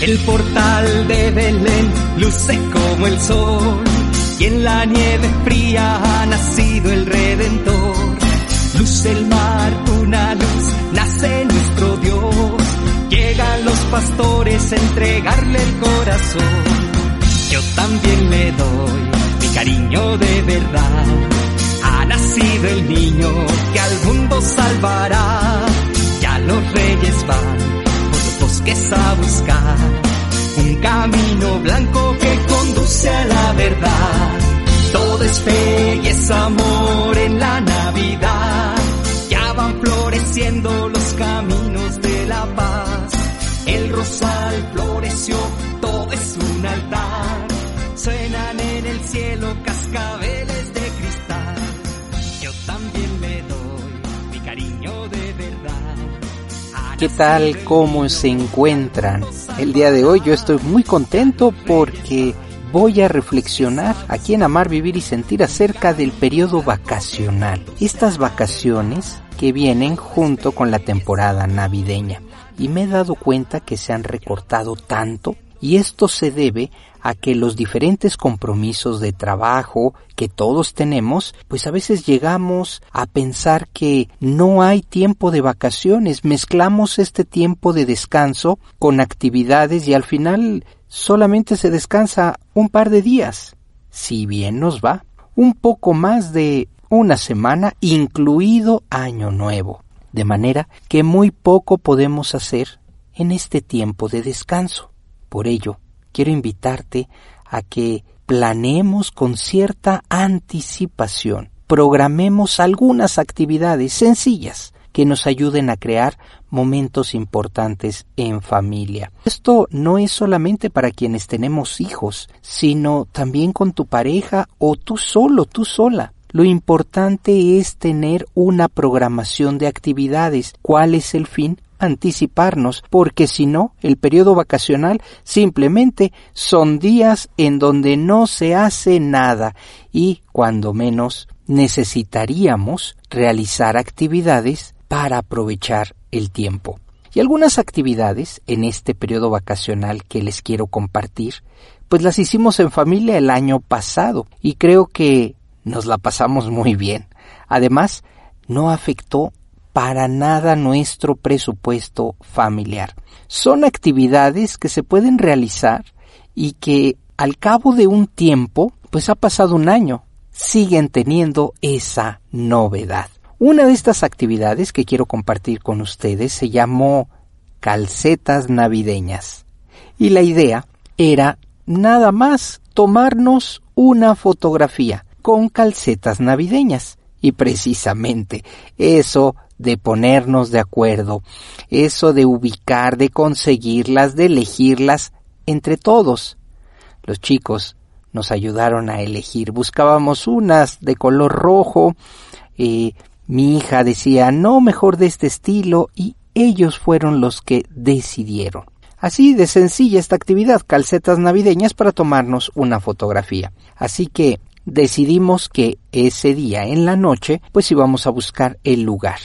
El portal de Belén luce como el sol y en la nieve fría ha nacido el Redentor. Luce el mar, una luz, nace nuestro Dios. Llegan los pastores a entregarle el corazón. Yo también le doy mi cariño de verdad. Ha nacido el niño que al mundo salvará. Ya los reyes van a buscar un camino blanco que conduce a la verdad. Todo es fe y es amor en la Navidad. Ya van floreciendo los caminos de la paz. El rosal floreció, ¿Qué tal? ¿Cómo se encuentran? El día de hoy yo estoy muy contento porque voy a reflexionar aquí en Amar, Vivir y Sentir acerca del periodo vacacional. Estas vacaciones que vienen junto con la temporada navideña. Y me he dado cuenta que se han recortado tanto y esto se debe a que los diferentes compromisos de trabajo que todos tenemos, pues a veces llegamos a pensar que no hay tiempo de vacaciones, mezclamos este tiempo de descanso con actividades y al final solamente se descansa un par de días. Si bien nos va, un poco más de una semana, incluido Año Nuevo. De manera que muy poco podemos hacer en este tiempo de descanso. Por ello, quiero invitarte a que planeemos con cierta anticipación, programemos algunas actividades sencillas que nos ayuden a crear momentos importantes en familia. Esto no es solamente para quienes tenemos hijos, sino también con tu pareja o tú solo, tú sola. Lo importante es tener una programación de actividades. ¿Cuál es el fin? Anticiparnos, porque si no, el periodo vacacional simplemente son días en donde no se hace nada y, cuando menos, necesitaríamos realizar actividades para aprovechar el tiempo. Y algunas actividades en este periodo vacacional que les quiero compartir, pues las hicimos en familia el año pasado y creo que nos la pasamos muy bien. Además, no afectó para nada nuestro presupuesto familiar. Son actividades que se pueden realizar y que al cabo de un tiempo, pues ha pasado un año, siguen teniendo esa novedad. Una de estas actividades que quiero compartir con ustedes se llamó calcetas navideñas. Y la idea era nada más tomarnos una fotografía con calcetas navideñas. Y precisamente eso de ponernos de acuerdo, eso de ubicar, de conseguirlas, de elegirlas entre todos. Los chicos nos ayudaron a elegir. Buscábamos unas de color rojo. Eh, mi hija decía, no, mejor de este estilo. Y ellos fueron los que decidieron. Así de sencilla esta actividad, calcetas navideñas para tomarnos una fotografía. Así que decidimos que ese día en la noche pues íbamos a buscar el lugar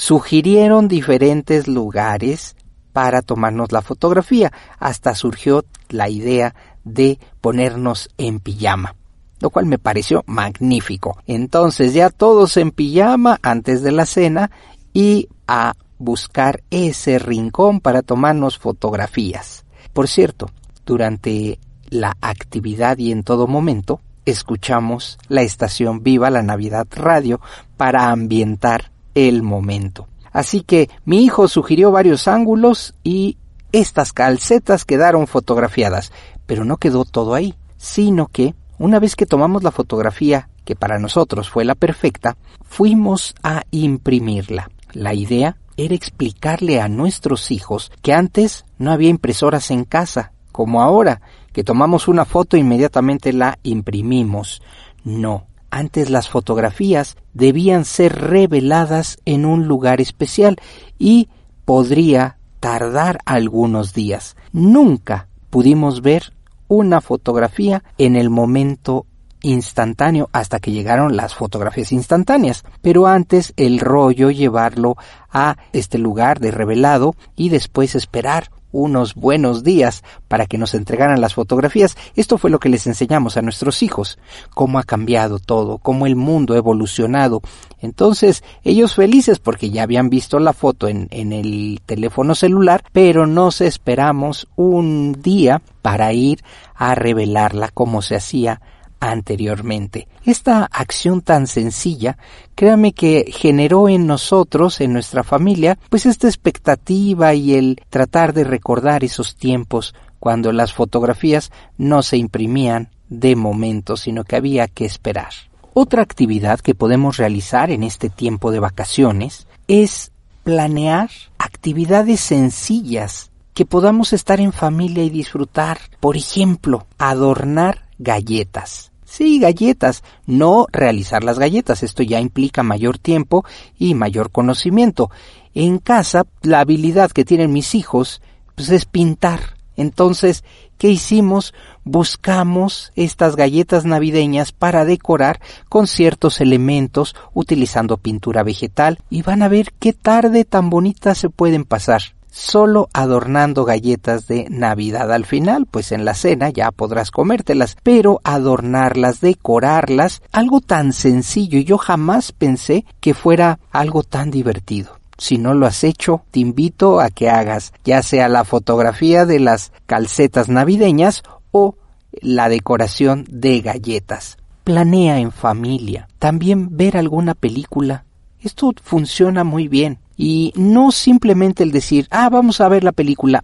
sugirieron diferentes lugares para tomarnos la fotografía. Hasta surgió la idea de ponernos en pijama. lo cual me pareció magnífico. Entonces ya todos en pijama antes de la cena y a buscar ese rincón para tomarnos fotografías. Por cierto, durante la actividad y en todo momento, escuchamos la estación Viva la Navidad Radio para ambientar el momento. Así que mi hijo sugirió varios ángulos y estas calcetas quedaron fotografiadas, pero no quedó todo ahí, sino que una vez que tomamos la fotografía, que para nosotros fue la perfecta, fuimos a imprimirla. La idea era explicarle a nuestros hijos que antes no había impresoras en casa, como ahora, que tomamos una foto e inmediatamente la imprimimos. No, antes las fotografías debían ser reveladas en un lugar especial y podría tardar algunos días. Nunca pudimos ver una fotografía en el momento instantáneo hasta que llegaron las fotografías instantáneas. Pero antes el rollo llevarlo a este lugar de revelado y después esperar unos buenos días para que nos entregaran las fotografías. Esto fue lo que les enseñamos a nuestros hijos, cómo ha cambiado todo, cómo el mundo ha evolucionado. Entonces, ellos felices porque ya habían visto la foto en, en el teléfono celular, pero nos esperamos un día para ir a revelarla como se hacía anteriormente. Esta acción tan sencilla, créame que generó en nosotros, en nuestra familia, pues esta expectativa y el tratar de recordar esos tiempos cuando las fotografías no se imprimían de momento, sino que había que esperar. Otra actividad que podemos realizar en este tiempo de vacaciones es planear actividades sencillas que podamos estar en familia y disfrutar. Por ejemplo, adornar galletas. Sí, galletas, no realizar las galletas. Esto ya implica mayor tiempo y mayor conocimiento. En casa, la habilidad que tienen mis hijos pues, es pintar. Entonces, ¿qué hicimos? Buscamos estas galletas navideñas para decorar con ciertos elementos utilizando pintura vegetal y van a ver qué tarde tan bonita se pueden pasar solo adornando galletas de Navidad al final, pues en la cena ya podrás comértelas, pero adornarlas, decorarlas, algo tan sencillo, y yo jamás pensé que fuera algo tan divertido. Si no lo has hecho, te invito a que hagas ya sea la fotografía de las calcetas navideñas o la decoración de galletas. Planea en familia. También ver alguna película. Esto funciona muy bien. Y no simplemente el decir, ah, vamos a ver la película,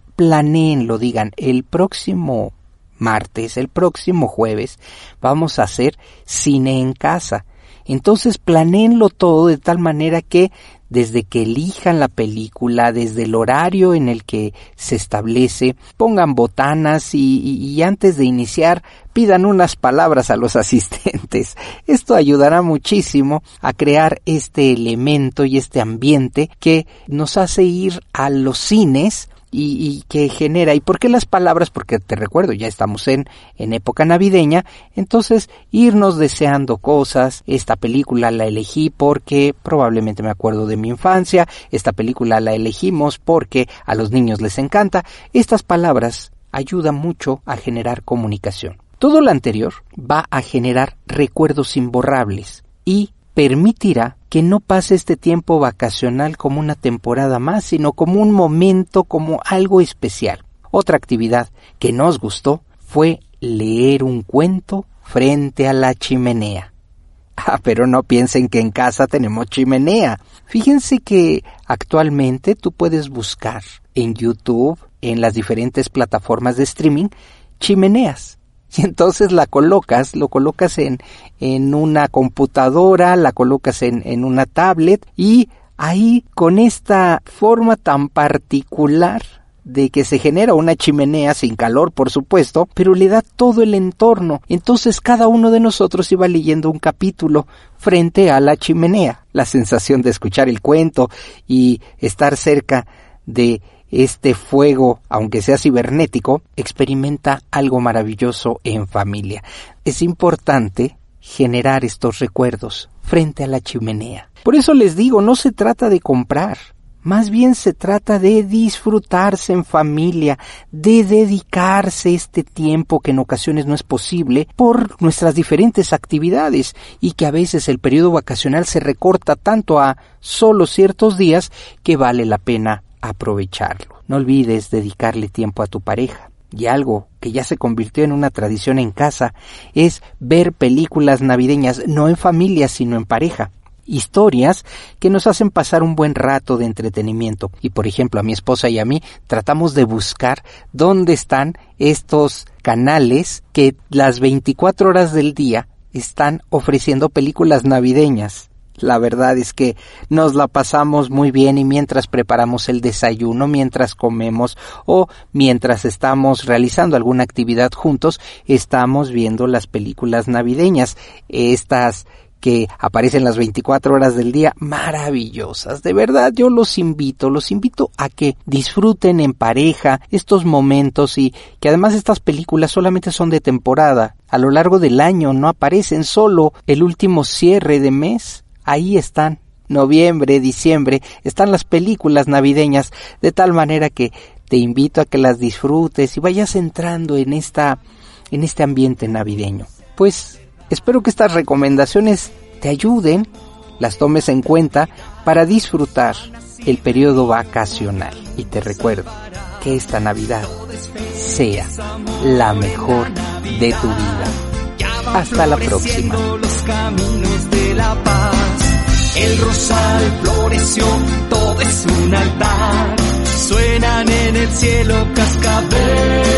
lo digan, el próximo martes, el próximo jueves, vamos a hacer cine en casa. Entonces planeenlo todo de tal manera que desde que elijan la película, desde el horario en el que se establece, pongan botanas y, antes de iniciar pidan unas palabras a los asistentes. Esto ayudará muchísimo a crear este elemento y este ambiente que nos hace ir a los cines y, que genera. ¿Y por qué las palabras? Porque te recuerdo, ya estamos en, en época navideña, entonces irnos deseando cosas. Esta película la elegí porque probablemente me acuerdo de mi infancia, esta película la elegimos porque a los niños les encanta. Estas palabras ayudan mucho a generar comunicación. Todo lo anterior va a generar recuerdos imborrables y permitirá que no pase este tiempo vacacional como una temporada más, sino como un momento, como algo especial. Otra actividad que nos gustó fue leer un cuento frente a la chimenea. Ah, pero no piensen que en casa tenemos chimenea. Fíjense que actualmente tú puedes buscar en YouTube, en las diferentes plataformas de streaming, chimeneas y entonces la colocas, lo colocas en, en una computadora, la colocas en, en una tablet y ahí con esta forma tan particular de que se genera una chimenea sin calor, por supuesto, pero le da todo el entorno. Entonces cada uno de nosotros iba leyendo un capítulo frente a la chimenea. La sensación de escuchar el cuento y estar cerca de este fuego, aunque sea cibernético, experimenta algo maravilloso en familia. Es importante generar estos recuerdos frente a la chimenea. Por eso les digo, no se trata de comprar, Más bien se trata de disfrutarse en familia, de dedicarse este tiempo que en ocasiones no es posible por nuestras diferentes actividades y que a veces el periodo vacacional se recorta tanto a solo ciertos días que vale la pena aprovecharlo. No olvides dedicarle tiempo a tu pareja. Y algo que ya se convirtió en una tradición en casa es ver películas navideñas no en familia sino en pareja historias que nos hacen pasar un buen rato de entretenimiento. Y por ejemplo, a mi esposa y a mí tratamos de buscar dónde están estos canales que las 24 horas del día están ofreciendo películas navideñas. La verdad es que nos la pasamos muy bien y mientras preparamos el desayuno, mientras comemos o mientras estamos realizando alguna actividad juntos, estamos viendo las películas navideñas. Estas que aparecen las 24 horas del día, maravillosas. De verdad, yo los invito, los invito a que disfruten en pareja estos momentos y que además estas películas solamente son de temporada. A lo largo del año no aparecen solo el último cierre de mes. Ahí están. Noviembre, diciembre, están las películas navideñas, de tal manera que te invito a que las disfrutes y vayas entrando en esta, en este ambiente navideño. Pues Espero que estas recomendaciones te ayuden, las tomes en cuenta para disfrutar el periodo vacacional. Y te recuerdo que esta Navidad sea la mejor de tu vida. Hasta la próxima. El rosal floreció, todo es un altar. Suenan en el cielo cascabeles